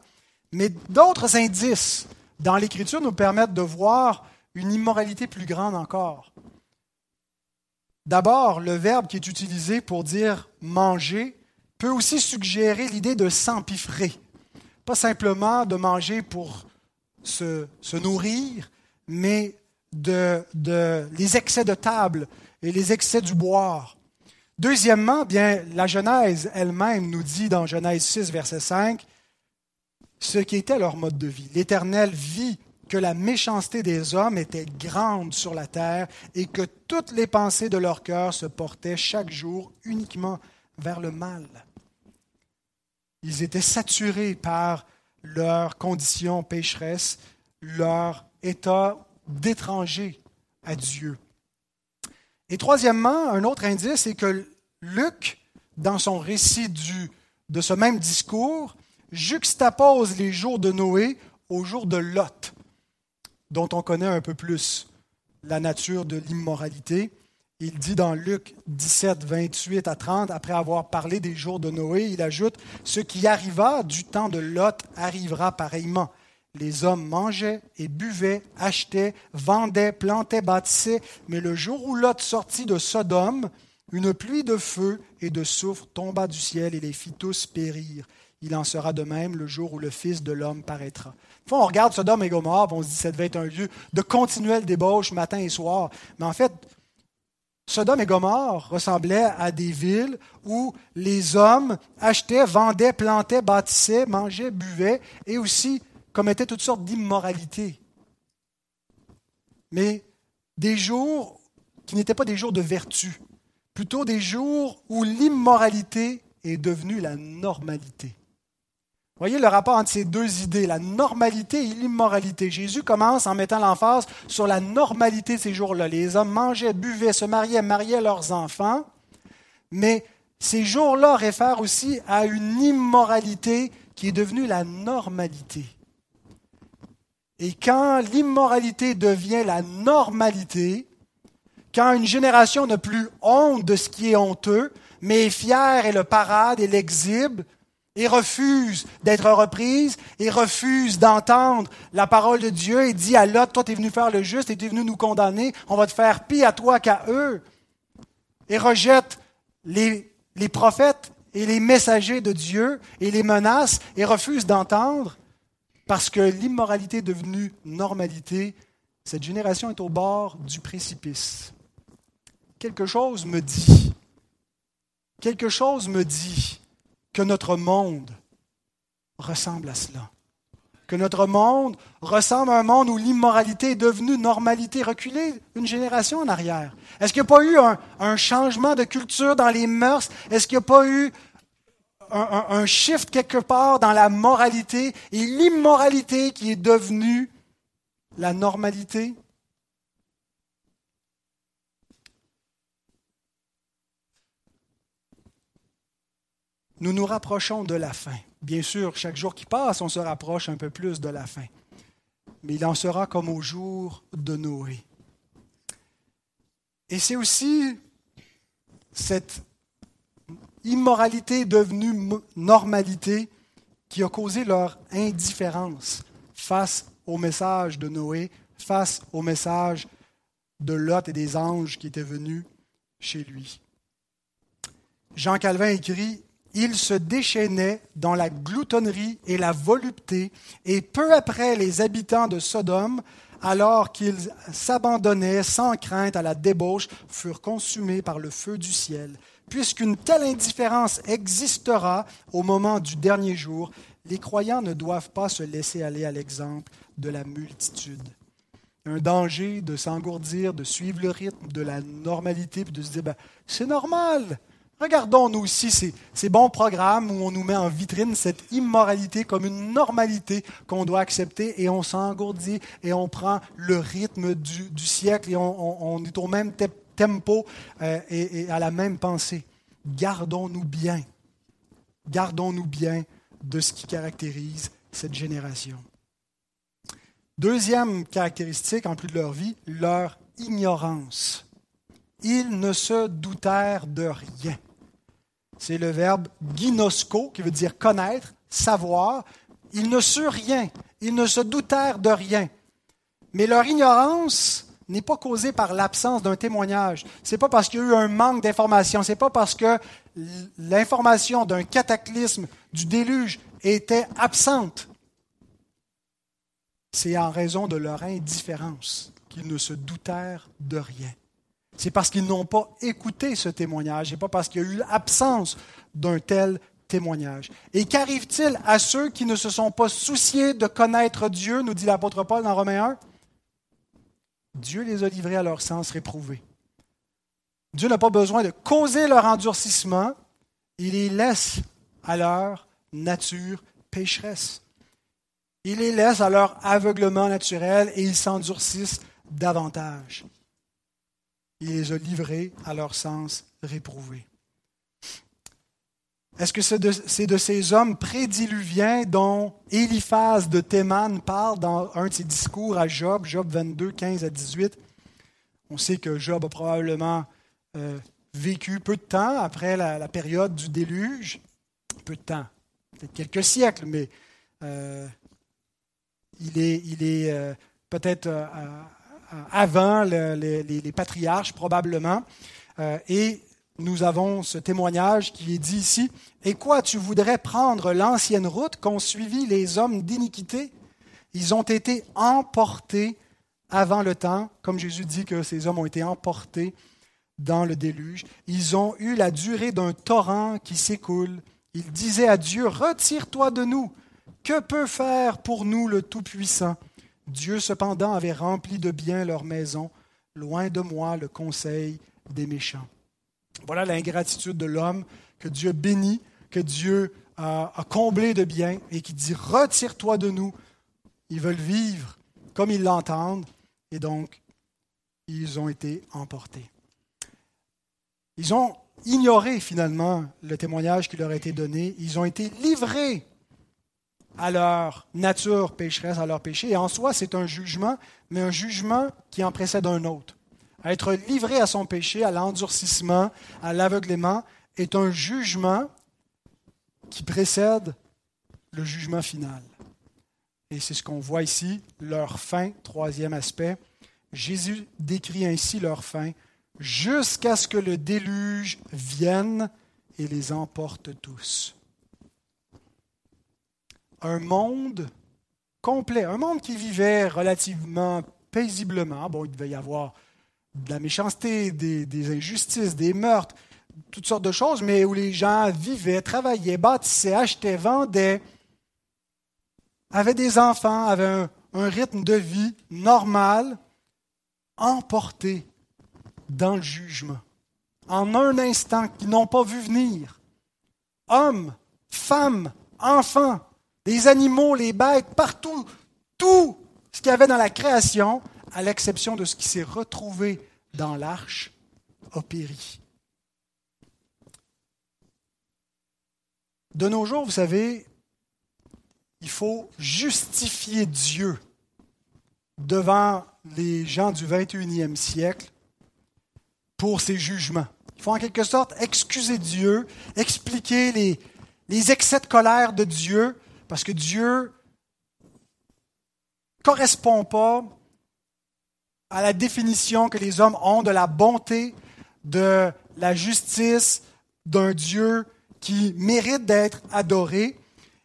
A: Mais d'autres indices dans l'Écriture nous permettent de voir une immoralité plus grande encore. D'abord, le verbe qui est utilisé pour dire manger peut aussi suggérer l'idée de s'empiffrer. Pas simplement de manger pour se, nourrir, mais de, de, les excès de table et les excès du boire. Deuxièmement, bien, la Genèse elle-même nous dit dans Genèse 6, verset 5, ce qui était leur mode de vie. L'Éternel vit que la méchanceté des hommes était grande sur la terre et que toutes les pensées de leur cœur se portaient chaque jour uniquement vers le mal. Ils étaient saturés par leur condition pécheresse, leur état d'étranger à Dieu. Et troisièmement, un autre indice, c'est que Luc, dans son récit du, de ce même discours, juxtapose les jours de Noé aux jours de Lot, dont on connaît un peu plus la nature de l'immoralité. Il dit dans Luc 17, 28 à 30, après avoir parlé des jours de Noé, il ajoute, Ce qui arriva du temps de Lot arrivera pareillement les hommes mangeaient et buvaient, achetaient, vendaient, plantaient, bâtissaient, mais le jour où Lot sortit de Sodome, une pluie de feu et de soufre tomba du ciel et les fit tous périr. Il en sera de même le jour où le Fils de l'homme paraîtra. Fois, on regarde Sodome et Gomorre, on se dit que ça devait être un lieu de continuelle débauche matin et soir. Mais en fait, Sodome et Gomorre ressemblaient à des villes où les hommes achetaient, vendaient, plantaient, bâtissaient, mangeaient, buvaient et aussi commettaient toutes sortes d'immoralités. Mais des jours qui n'étaient pas des jours de vertu, plutôt des jours où l'immoralité est devenue la normalité. Voyez le rapport entre ces deux idées, la normalité et l'immoralité. Jésus commence en mettant l'emphase sur la normalité de ces jours-là. Les hommes mangeaient, buvaient, se mariaient, mariaient leurs enfants, mais ces jours-là réfèrent aussi à une immoralité qui est devenue la normalité. Et quand l'immoralité devient la normalité, quand une génération n'a plus honte de ce qui est honteux, mais est fière et le parade et l'exhibe, et refuse d'être reprise, et refuse d'entendre la parole de Dieu, et dit à toi tu es venu faire le juste, et tu es venu nous condamner, on va te faire pire à toi qu'à eux, et rejette les, les prophètes et les messagers de Dieu, et les menace, et refuse d'entendre, parce que l'immoralité est devenue normalité, cette génération est au bord du précipice. Quelque chose me dit, quelque chose me dit que notre monde ressemble à cela. Que notre monde ressemble à un monde où l'immoralité est devenue normalité, reculée une génération en arrière. Est-ce qu'il n'y a pas eu un, changement de culture dans les mœurs? Est-ce qu'il n'y a pas eu un, un, shift quelque part dans la moralité et l'immoralité qui est devenue la normalité? Nous nous rapprochons de la fin. Bien sûr, chaque jour qui passe, on se rapproche un peu plus de la fin. Mais il en sera comme au jour de Noé. Et c'est aussi cette immoralité devenue normalité qui a causé leur indifférence face au message de Noé, face au message de Lot et des anges qui étaient venus chez lui. Jean Calvin écrit Il se déchaînait dans la gloutonnerie et la volupté, et peu après les habitants de Sodome, alors qu'ils s'abandonnaient sans crainte à la débauche, furent consumés par le feu du ciel. Puisqu'une telle indifférence existera au moment du dernier jour, les croyants ne doivent pas se laisser aller à l'exemple de la multitude. Un danger de s'engourdir, de suivre le rythme de la normalité, puis de se dire, ben, c'est normal. Regardons nous aussi ces, bons programmes où on nous met en vitrine cette immoralité comme une normalité qu'on doit accepter et on s'engourdit et on prend le rythme du, siècle et on, est au même tempo euh, et à la même pensée. Gardons-nous bien. Gardons-nous bien de ce qui caractérise cette génération. Deuxième caractéristique, en plus de leur vie, leur ignorance. Ils ne se doutèrent de rien. C'est le verbe ginosco, qui veut dire connaître, savoir. Ils ne surent rien. Ils ne se doutèrent de rien. Mais leur ignorance n'est pas causée par l'absence d'un témoignage. Ce n'est pas parce qu'il y a eu un manque d'information. Ce n'est pas parce que l'information d'un cataclysme, du déluge, était absente c'est en raison de leur indifférence qu'ils ne se doutèrent de rien. C'est parce qu'ils n'ont pas écouté ce témoignage, et pas parce qu'il y a eu absence d'un tel témoignage. Et qu'arrive-t-il à ceux qui ne se sont pas souciés de connaître Dieu, nous dit l'apôtre Paul dans Romains 1 Dieu les a livrés à leur sens réprouvé. Dieu n'a pas besoin de causer leur endurcissement, il les laisse à leur nature pécheresse. Il les laisse à leur aveuglement naturel et ils s'endurcissent davantage. Il les a livrés à leur sens réprouvé. Est-ce que c'est de, ces hommes prédiluviens dont Eliphaz de Théman parle dans un de ses discours à Job, Job 22, 15 à 18? On sait que Job a probablement euh, vécu peu de temps après la, période du déluge. Peu de temps, peut-être quelques siècles, mais euh, il est, il est euh, peut-être euh, euh, avant les, patriarches, probablement. et nous avons ce témoignage qui est dit ici. Et quoi, tu voudrais prendre l'ancienne route qu'ont suivi les hommes d'iniquité? Ils ont été emportés avant le temps, comme Jésus dit que ces hommes ont été emportés dans le déluge. Ils ont eu la durée d'un torrent qui s'écoule. Ils disaient à Dieu, retire-toi de nous. Que peut faire pour nous le Tout-Puissant? Dieu cependant avait rempli de bien leur maison, loin de moi le conseil des méchants. Voilà l'ingratitude de l'homme que Dieu bénit, que Dieu a, comblé de bien et qui dit Retire-toi de nous. Ils veulent vivre comme ils l'entendent et donc ils ont été emportés. Ils ont ignoré finalement le témoignage qui leur a été donné. Ils ont été livrés à leur nature pécheresse, à leur péché. Et en soi, c'est un jugement, mais un jugement qui en précède un autre. être livré à son péché, à l'endurcissement, à l'aveuglement, est un jugement qui précède le jugement final. Et c'est ce qu'on voit ici, leur fin, troisième aspect. Jésus décrit ainsi leur fin, jusqu'à ce que le déluge vienne et les emporte tous. Un monde complet, un monde qui vivait relativement paisiblement. Bon, il devait y avoir de la méchanceté, des, injustices, des meurtres, toutes sortes de choses, mais où les gens vivaient, travaillaient, bâtissaient, achetaient, vendaient, avaient des enfants, avaient un, un rythme de vie normal, emportés dans le jugement, en un instant qu'ils n'ont pas vu venir. Hommes, femmes, enfants, les animaux, les bêtes, partout, tout ce qu'il y avait dans la création, à l'exception de ce qui s'est retrouvé dans l'arche, a péri. De nos jours, vous savez, il faut justifier Dieu devant les gens du 21e siècle pour ses jugements. Il faut en quelque sorte excuser Dieu, expliquer les, les excès de colère de Dieu, parce que Dieu ne correspond pas à la définition que les hommes ont de la bonté, de la justice d'un Dieu qui mérite d'être adoré.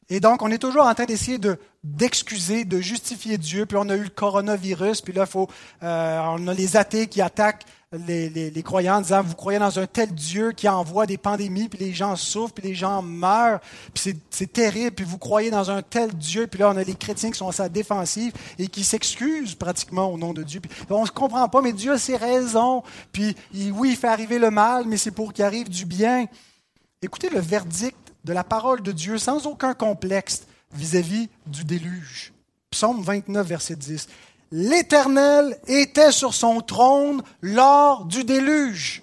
A: Et donc, on est toujours en train d'essayer de, d'excuser, de justifier Dieu. Puis on a eu le coronavirus, puis là, faut, euh, on a les athées qui attaquent les, les, croyants disant, vous croyez dans un tel Dieu qui envoie des pandémies, puis les gens souffrent, puis les gens meurent, puis c'est terrible, puis vous croyez dans un tel Dieu, puis là, on a les chrétiens qui sont à sa défensive et qui s'excusent pratiquement au nom de Dieu. Puis on ne se comprend pas, mais Dieu a ses raisons, puis oui, il fait arriver le mal, mais c'est pour qu'il arrive du bien. Écoutez le verdict de la parole de Dieu sans aucun complexe vis-à-vis du déluge. Psaume 29, verset 10. L'Éternel était sur son trône lors du déluge.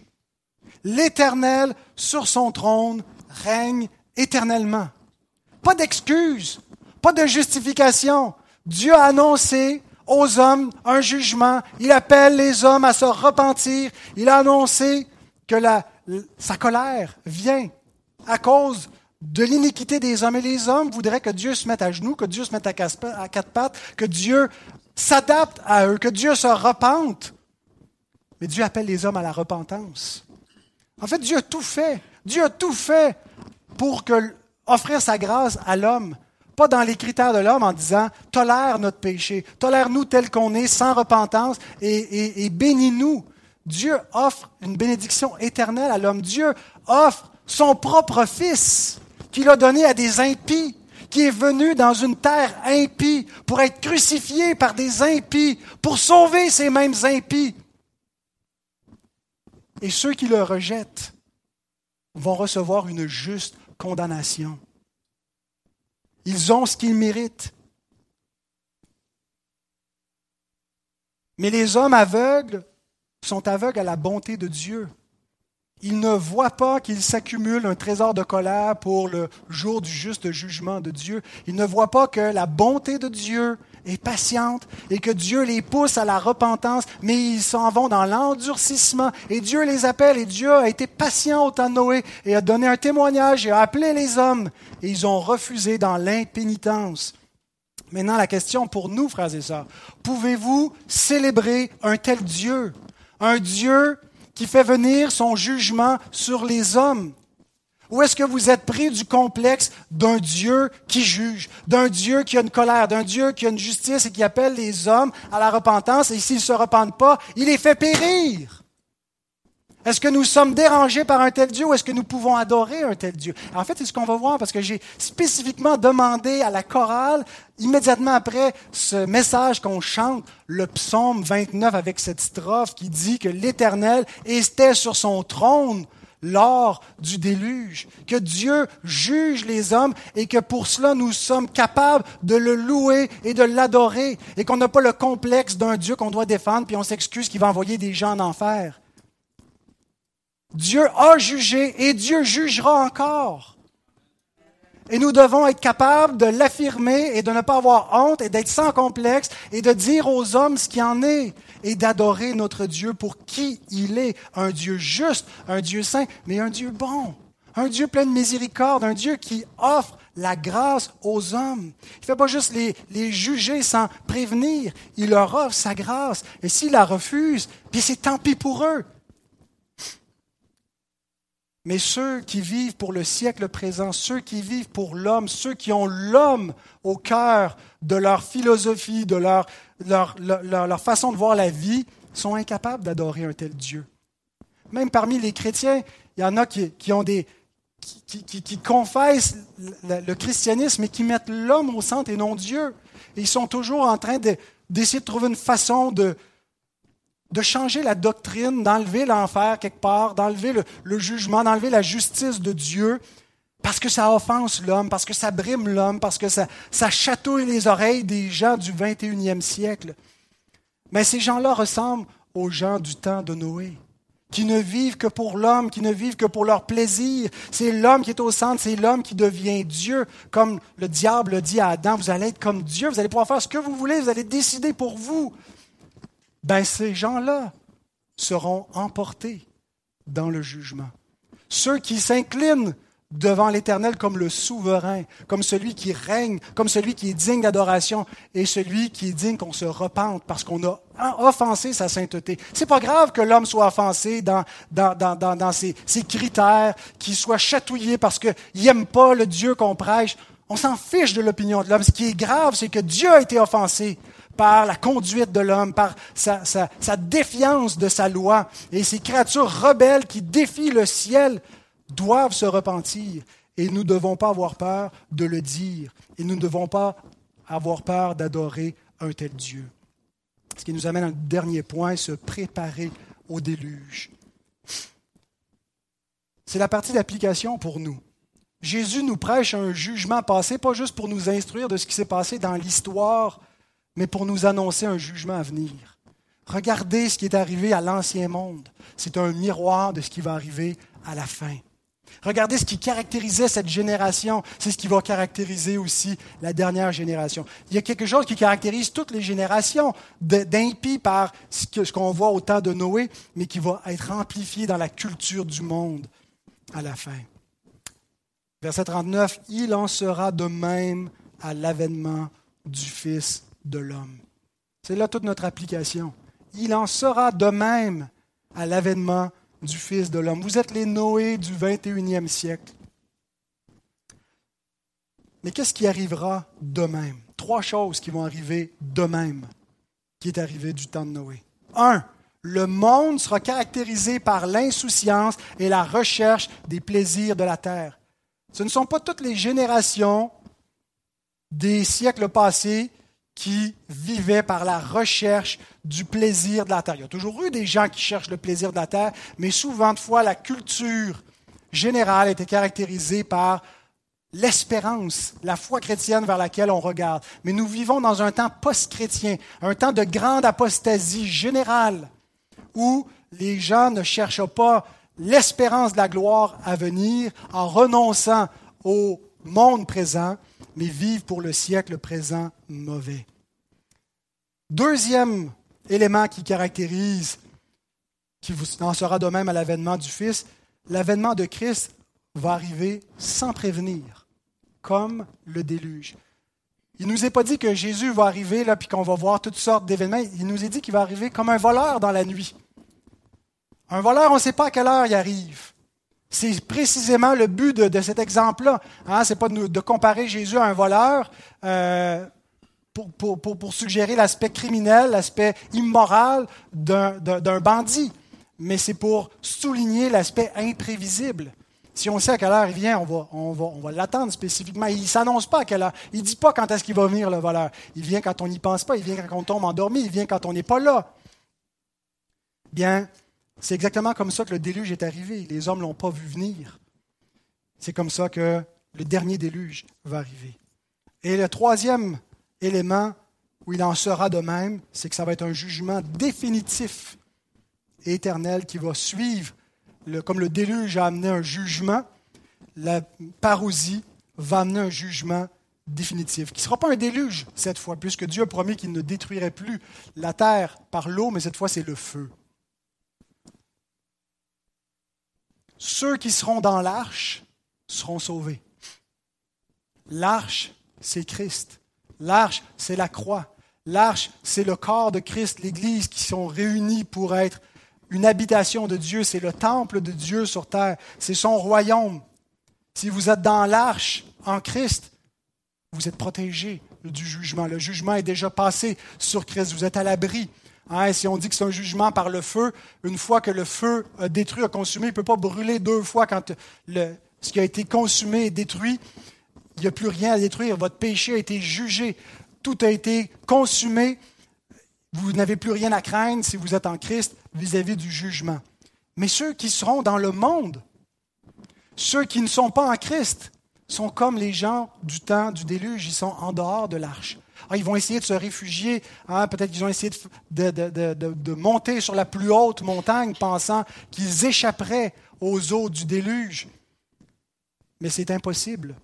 A: L'Éternel sur son trône règne éternellement. Pas d'excuse, pas de justification. Dieu a annoncé aux hommes un jugement. Il appelle les hommes à se repentir. Il a annoncé que la, sa colère vient à cause de l'iniquité des hommes. Et les hommes voudraient que Dieu se mette à genoux, que Dieu se mette à quatre pattes, que Dieu s'adapte à eux, que Dieu se repente. Mais Dieu appelle les hommes à la repentance. En fait, Dieu a tout fait. Dieu a tout fait pour que, offrir sa grâce à l'homme. Pas dans les critères de l'homme en disant tolère notre péché, tolère-nous tel qu'on est, sans repentance, et, et bénis-nous. Dieu offre une bénédiction éternelle à l'homme. Dieu offre son propre Fils qu'il a donné à des impies, qui est venu dans une terre impie pour être crucifié par des impies, pour sauver ces mêmes impies. Et ceux qui le rejettent vont recevoir une juste condamnation. Ils ont ce qu'ils méritent. Mais les hommes aveugles sont aveugles à la bonté de Dieu. Il ne voit pas qu'il s'accumule un trésor de colère pour le jour du juste jugement de Dieu. Il ne voit pas que la bonté de Dieu est patiente et que Dieu les pousse à la repentance, mais ils s'en vont dans l'endurcissement et Dieu les appelle et Dieu a été patient au temps de Noé et a donné un témoignage et a appelé les hommes et ils ont refusé dans l'impénitence. Maintenant, la question pour nous, frères et sœurs, pouvez-vous célébrer un tel Dieu? Un Dieu qui fait venir son jugement sur les hommes. Ou est-ce que vous êtes pris du complexe d'un Dieu qui juge, d'un Dieu qui a une colère, d'un Dieu qui a une justice et qui appelle les hommes à la repentance et s'ils ne se repentent pas, il les fait périr est-ce que nous sommes dérangés par un tel Dieu ou est-ce que nous pouvons adorer un tel Dieu? En fait, c'est ce qu'on va voir parce que j'ai spécifiquement demandé à la chorale, immédiatement après ce message qu'on chante, le psaume 29 avec cette strophe qui dit que l'Éternel était sur son trône lors du déluge, que Dieu juge les hommes et que pour cela nous sommes capables de le louer et de l'adorer et qu'on n'a pas le complexe d'un Dieu qu'on doit défendre puis on s'excuse qu'il va envoyer des gens en enfer. Dieu a jugé et Dieu jugera encore. Et nous devons être capables de l'affirmer et de ne pas avoir honte et d'être sans complexe et de dire aux hommes ce qu'il en est et d'adorer notre Dieu pour qui il est. Un Dieu juste, un Dieu saint, mais un Dieu bon. Un Dieu plein de miséricorde, un Dieu qui offre la grâce aux hommes. Il ne fait pas juste les, les, juger sans prévenir, il leur offre sa grâce. Et s'ils la refusent, puis c'est tant pis pour eux. Mais ceux qui vivent pour le siècle présent, ceux qui vivent pour l'homme, ceux qui ont l'homme au cœur de leur philosophie, de leur, façon de voir la vie, sont incapables d'adorer un tel Dieu. Même parmi les chrétiens, il y en a qui, ont des, qui, qui, confessent le, christianisme et qui mettent l'homme au centre et non Dieu. Ils sont toujours en train d'essayer de trouver une façon de, de changer la doctrine, d'enlever l'enfer quelque part, d'enlever le, jugement, d'enlever la justice de Dieu, parce que ça offense l'homme, parce que ça brime l'homme, parce que ça, chatouille les oreilles des gens du 21e siècle. Mais ces gens-là ressemblent aux gens du temps de Noé, qui ne vivent que pour l'homme, qui ne vivent que pour leur plaisir. C'est l'homme qui est au centre, c'est l'homme qui devient Dieu, comme le diable dit à Adam, vous allez être comme Dieu, vous allez pouvoir faire ce que vous voulez, vous allez décider pour vous ben ces gens-là seront emportés dans le jugement. Ceux qui s'inclinent devant l'Éternel comme le souverain, comme celui qui règne, comme celui qui est digne d'adoration et celui qui est digne qu'on se repente parce qu'on a offensé sa sainteté. C'est pas grave que l'homme soit offensé dans, dans, dans, dans ses, ses, critères, qu'il soit chatouillé parce qu'il n'aime pas le Dieu qu'on prêche. On s'en fiche de l'opinion de l'homme. Ce qui est grave, c'est que Dieu a été offensé par la conduite de l'homme, par sa, défiance de sa loi. Et ces créatures rebelles qui défient le ciel doivent se repentir. Et nous ne devons pas avoir peur de le dire. Et nous ne devons pas avoir peur d'adorer un tel Dieu. Ce qui nous amène à un dernier point, se préparer au déluge. C'est la partie d'application pour nous. Jésus nous prêche un jugement passé, pas juste pour nous instruire de ce qui s'est passé dans l'histoire mais pour nous annoncer un jugement à venir. Regardez ce qui est arrivé à l'ancien monde. C'est un miroir de ce qui va arriver à la fin. Regardez ce qui caractérisait cette génération. C'est ce qui va caractériser aussi la dernière génération. Il y a quelque chose qui caractérise toutes les générations d'impies par ce qu'on voit au temps de Noé, mais qui va être amplifié dans la culture du monde à la fin. Verset 39, Il en sera de même à l'avènement du Fils de l'homme. C'est là toute notre application. Il en sera de même à l'avènement du Fils de l'homme. Vous êtes les Noé du 21e siècle. Mais qu'est-ce qui arrivera de même? Trois choses qui vont arriver de même, qui est arrivé du temps de Noé. Un, le monde sera caractérisé par l'insouciance et la recherche des plaisirs de la terre. Ce ne sont pas toutes les générations des siècles passés qui vivaient par la recherche du plaisir de la terre. Il y a toujours eu des gens qui cherchent le plaisir de la terre, mais souvent de fois, la culture générale était caractérisée par l'espérance, la foi chrétienne vers laquelle on regarde. Mais nous vivons dans un temps post-chrétien, un temps de grande apostasie générale, où les gens ne cherchent pas l'espérance de la gloire à venir en renonçant au monde présent, mais vivent pour le siècle présent mauvais. Deuxième élément qui caractérise, qui vous en sera de même à l'avènement du Fils, l'avènement de Christ va arriver sans prévenir, comme le déluge. Il ne nous est pas dit que Jésus va arriver là, puis qu'on va voir toutes sortes d'événements. Il nous est dit qu'il va arriver comme un voleur dans la nuit. Un voleur, on ne sait pas à quelle heure il arrive. C'est précisément le but de, cet exemple-là. Hein, Ce n'est pas de, comparer Jésus à un voleur euh, pour, suggérer l'aspect criminel, l'aspect immoral d'un bandit, mais c'est pour souligner l'aspect imprévisible. Si on sait à quelle heure il vient, on va, on va, on va l'attendre spécifiquement. Il ne s'annonce pas à quelle heure. Il ne dit pas quand est-ce qu'il va venir, le voleur. Il vient quand on n'y pense pas. Il vient quand on tombe endormi. Il vient quand on n'est pas là. Bien, c'est exactement comme ça que le déluge est arrivé. Les hommes ne l'ont pas vu venir. C'est comme ça que le dernier déluge va arriver. Et le troisième élément où il en sera de même, c'est que ça va être un jugement définitif et éternel qui va suivre, comme le déluge a amené un jugement, la parousie va amener un jugement définitif, qui ne sera pas un déluge cette fois, puisque Dieu a promis qu'il ne détruirait plus la terre par l'eau, mais cette fois c'est le feu. Ceux qui seront dans l'arche seront sauvés. L'arche, c'est Christ. L'arche, c'est la croix. L'arche, c'est le corps de Christ, l'Église, qui sont réunis pour être une habitation de Dieu. C'est le temple de Dieu sur terre. C'est son royaume. Si vous êtes dans l'arche en Christ, vous êtes protégé du jugement. Le jugement est déjà passé sur Christ. Vous êtes à l'abri. Hein, si on dit que c'est un jugement par le feu, une fois que le feu a détruit, a consumé, il ne peut pas brûler deux fois quand ce qui a été consumé est détruit. Il n'y a plus rien à détruire. Votre péché a été jugé. Tout a été consumé. Vous n'avez plus rien à craindre si vous êtes en Christ vis-à-vis du jugement. Mais ceux qui seront dans le monde, ceux qui ne sont pas en Christ, sont comme les gens du temps du déluge, ils sont en dehors de l'arche. Ah, ils vont essayer de se réfugier, hein, peut-être qu'ils ont essayé de, de, monter sur la plus haute montagne pensant qu'ils échapperaient aux eaux du déluge. Mais c'est impossible.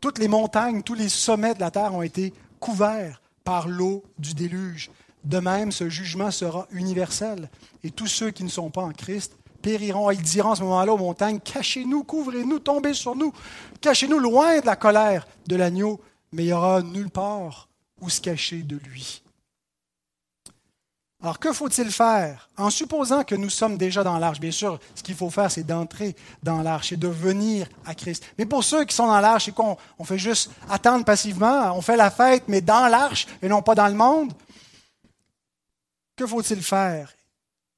A: Toutes les montagnes, tous les sommets de la terre ont été couverts par l'eau du déluge. De même, ce jugement sera universel. Et tous ceux qui ne sont pas en Christ périront. Ils diront à ce moment-là aux montagnes, cachez-nous, couvrez-nous, tombez sur nous, cachez-nous loin de la colère de l'agneau, mais il n'y aura nulle part où se cacher de lui. Alors, que faut-il faire? En supposant que nous sommes déjà dans l'arche, bien sûr, ce qu'il faut faire, c'est d'entrer dans l'arche et de venir à Christ. Mais pour ceux qui sont dans l'arche, c'est qu'on on fait juste attendre passivement, on fait la fête, mais dans l'arche et non pas dans le monde. Que faut-il faire?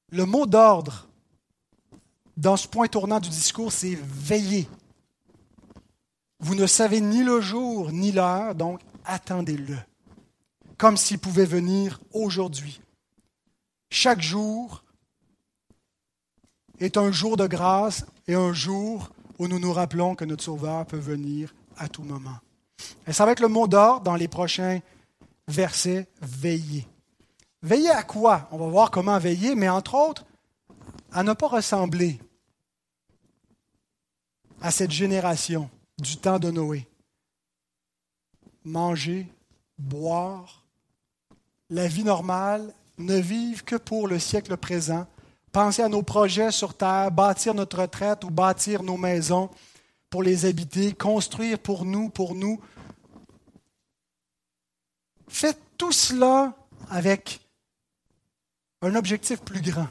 A: Le mot d'ordre dans ce point tournant du discours, c'est veiller. Vous ne savez ni le jour ni l'heure, donc attendez-le, comme s'il pouvait venir aujourd'hui. Chaque jour est un jour de grâce et un jour où nous nous rappelons que notre Sauveur peut venir à tout moment. Et ça va être le mot d'ordre dans les prochains versets, veiller. Veiller à quoi? On va voir comment veiller, mais entre autres, à ne pas ressembler à cette génération du temps de Noé. Manger, boire, la vie normale, ne vivre que pour le siècle présent, penser à nos projets sur Terre, bâtir notre retraite ou bâtir nos maisons pour les habiter, construire pour nous, pour nous. Faites tout cela avec un objectif plus grand.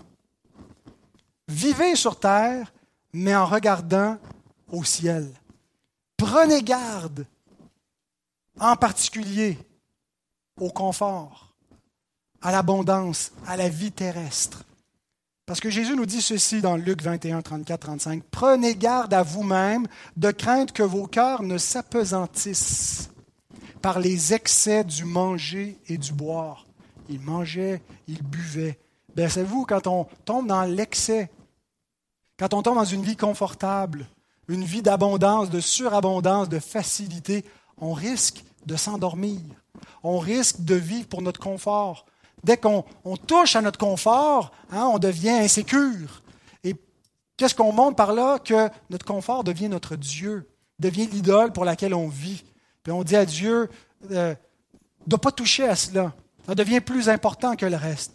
A: Vivez sur terre, mais en regardant au ciel. Prenez garde, en particulier au confort, à l'abondance, à la vie terrestre. Parce que Jésus nous dit ceci dans Luc 21, 34, 35. Prenez garde à vous-même de craindre que vos cœurs ne s'apesantissent par les excès du manger et du boire. Il mangeait, il buvait, Bien, savez-vous, quand on tombe dans l'excès, quand on tombe dans une vie confortable, une vie d'abondance, de surabondance, de facilité, on risque de s'endormir. On risque de vivre pour notre confort. Dès qu'on touche à notre confort, hein, on devient insécure. Et qu'est-ce qu'on montre par là? Que notre confort devient notre Dieu, devient l'idole pour laquelle on vit. Puis on dit à Dieu euh, de ne pas toucher à cela. Ça devient plus important que le reste.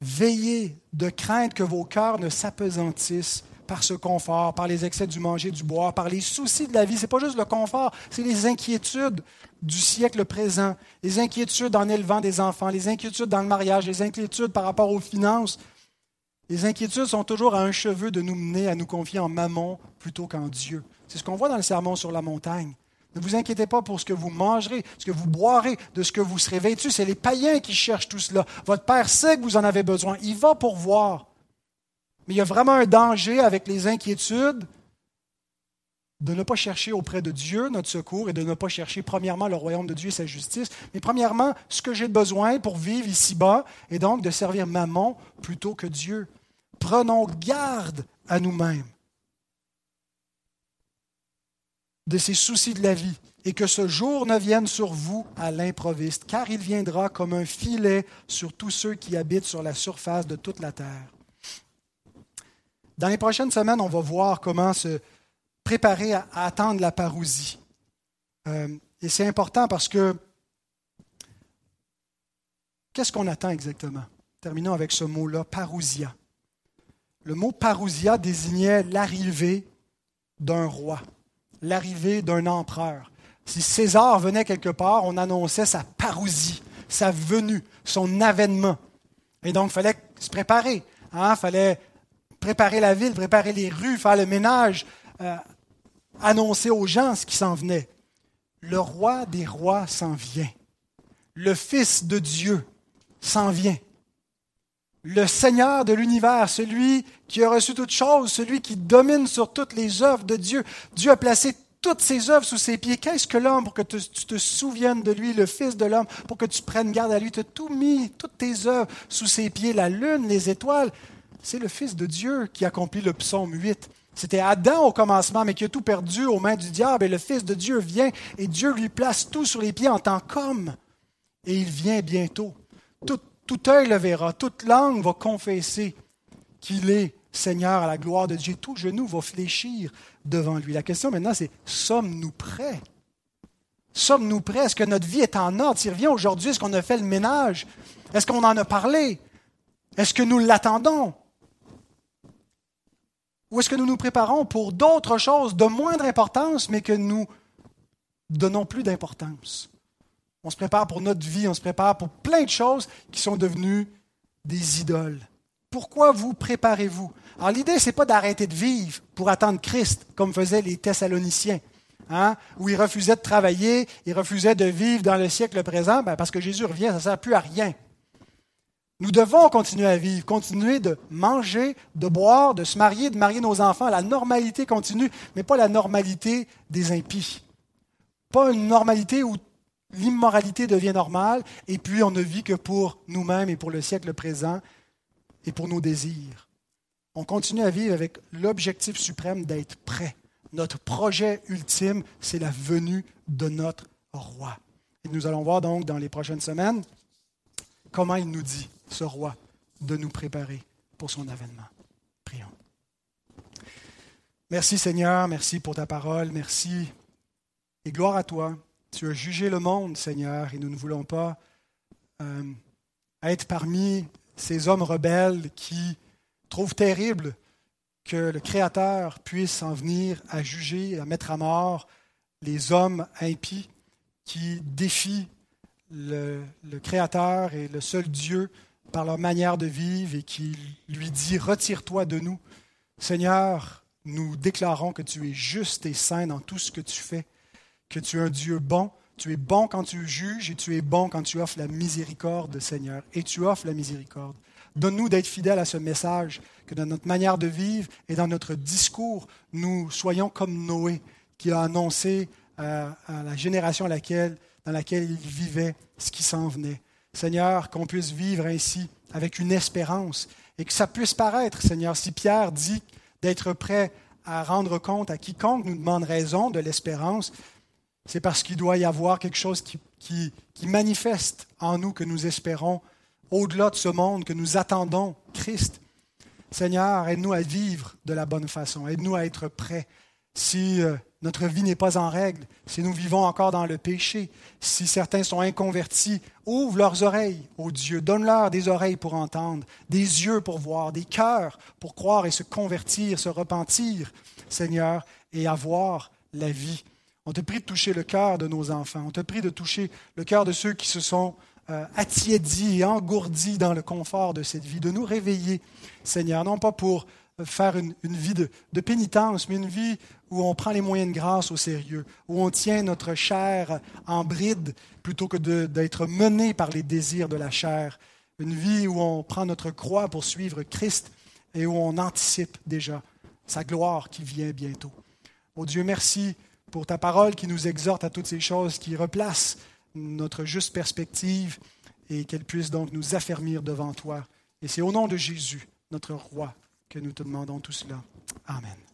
A: Veillez de crainte que vos cœurs ne s'apesantissent par ce confort, par les excès du manger, du boire, par les soucis de la vie. Ce n'est pas juste le confort, c'est les inquiétudes du siècle présent, les inquiétudes en élevant des enfants, les inquiétudes dans le mariage, les inquiétudes par rapport aux finances. Les inquiétudes sont toujours à un cheveu de nous mener à nous confier en mammon plutôt qu'en Dieu. C'est ce qu'on voit dans le sermon sur la montagne. Ne vous inquiétez pas pour ce que vous mangerez, ce que vous boirez, de ce que vous serez vêtus. C'est les païens qui cherchent tout cela. Votre Père sait que vous en avez besoin. Il va pour voir. Mais il y a vraiment un danger avec les inquiétudes de ne pas chercher auprès de Dieu notre secours et de ne pas chercher premièrement le royaume de Dieu et sa justice, mais premièrement ce que j'ai besoin pour vivre ici-bas et donc de servir maman plutôt que Dieu. Prenons garde à nous-mêmes de ces soucis de la vie, et que ce jour ne vienne sur vous à l'improviste, car il viendra comme un filet sur tous ceux qui habitent sur la surface de toute la terre. Dans les prochaines semaines, on va voir comment ce, préparer à, attendre la parousie. Euh, et c'est important parce que qu'est-ce qu'on attend exactement? Terminons avec ce mot-là, parousia. Le mot parousia désignait l'arrivée d'un roi, l'arrivée d'un empereur. Si César venait quelque part, on annonçait sa parousie, sa venue, son avènement. Et donc, il fallait se préparer. Il hein? fallait préparer la ville, préparer les rues, faire le ménage, euh, annoncer aux gens ce qui s'en venait. Le roi des rois s'en vient. Le Fils de Dieu s'en vient. Le Seigneur de l'univers, celui qui a reçu toutes choses, celui qui domine sur toutes les œuvres de Dieu. Dieu a placé toutes ses œuvres sous ses pieds. Qu'est-ce que l'homme pour que tu te souviennes de lui, le Fils de l'homme, pour que tu prennes garde à lui? Tu as tout mis, toutes tes œuvres sous ses pieds, la lune, les étoiles. C'est le Fils de Dieu qui accomplit le psaume 8. C'était Adam au commencement, mais qui a tout perdu aux mains du diable. Et le Fils de Dieu vient et Dieu lui place tout sur les pieds en tant qu'homme. Et il vient bientôt. Tout, tout œil le verra, toute langue va confesser qu'il est Seigneur à la gloire de Dieu. Tout genou va fléchir devant lui. La question maintenant, c'est sommes-nous prêts? Sommes-nous prêts? Est-ce que notre vie est en ordre? S'il revient aujourd'hui, est-ce qu'on a fait le ménage? Est-ce qu'on en a parlé? Est-ce que nous l'attendons? Ou est-ce que nous nous préparons pour d'autres choses de moindre importance, mais que nous donnons plus d'importance? On se prépare pour notre vie, on se prépare pour plein de choses qui sont devenues des idoles. Pourquoi vous préparez-vous? Alors l'idée, ce n'est pas d'arrêter de vivre pour attendre Christ, comme faisaient les Thessaloniciens, hein, où ils refusaient de travailler, ils refusaient de vivre dans le siècle présent, ben, parce que Jésus revient, ça ne sert plus à rien. Nous devons continuer à vivre, continuer de manger, de boire, de se marier, de marier nos enfants. La normalité continue, mais pas la normalité des impies. Pas une normalité où l'immoralité devient normale et puis on ne vit que pour nous-mêmes et pour le siècle présent et pour nos désirs on continue à vivre avec l'objectif suprême d'être prêt. Notre projet ultime, c'est la venue de notre roi. Et nous allons voir donc dans les prochaines semaines comment il nous dit, ce roi, de nous préparer pour son avènement. Prions. Merci Seigneur, merci pour ta parole, merci et gloire à toi. Tu as jugé le monde, Seigneur, et nous ne voulons pas euh, être parmi ces hommes rebelles qui trouve terrible que le Créateur puisse en venir à juger, à mettre à mort les hommes impies qui défient le, Créateur et le seul Dieu par leur manière de vivre et qui lui dit Retire-toi de nous. Seigneur, nous déclarons que tu es juste et saint dans tout ce que tu fais, que tu es un Dieu bon. Tu es bon quand tu juges et tu es bon quand tu offres la miséricorde, Seigneur. Et tu offres la miséricorde. Donne-nous d'être fidèles à ce message, que dans notre manière de vivre et dans notre discours, nous soyons comme Noé, qui a annoncé à, la génération dans laquelle il vivait ce qui s'en venait. Seigneur, qu'on puisse vivre ainsi avec une espérance et que ça puisse paraître, Seigneur, si Pierre dit d'être prêt à rendre compte à quiconque nous demande raison de l'espérance, c'est parce qu'il doit y avoir quelque chose qui manifeste en nous que nous espérons au-delà de ce monde, que nous attendons Christ. Seigneur, aide-nous à vivre de la bonne façon, aide-nous à être prêts. Si euh, notre vie n'est pas en règle, si nous vivons encore dans le péché, si certains sont inconvertis, ouvre leurs oreilles. Ô Dieu, donne-leur des oreilles pour entendre, des yeux pour voir, des cœurs pour croire et se convertir, se repentir, Seigneur, et avoir la vie. On te prie de toucher le cœur de nos enfants, on te prie de toucher le cœur de ceux qui se sont euh, attiédis et engourdis dans le confort de cette vie, de nous réveiller, Seigneur, non pas pour faire une, vie de, de, pénitence, mais une vie où on prend les moyens de grâce au sérieux, où on tient notre chair en bride plutôt que d'être mené par les désirs de la chair. Une vie où on prend notre croix pour suivre Christ et où on anticipe déjà sa gloire qui vient bientôt. Oh Dieu, merci pour ta parole qui nous exhorte à toutes ces choses, qui replace notre juste perspective et qu'elle puisse donc nous affermir devant toi. Et c'est au nom de Jésus, notre roi, que nous te demandons tout cela. Amen.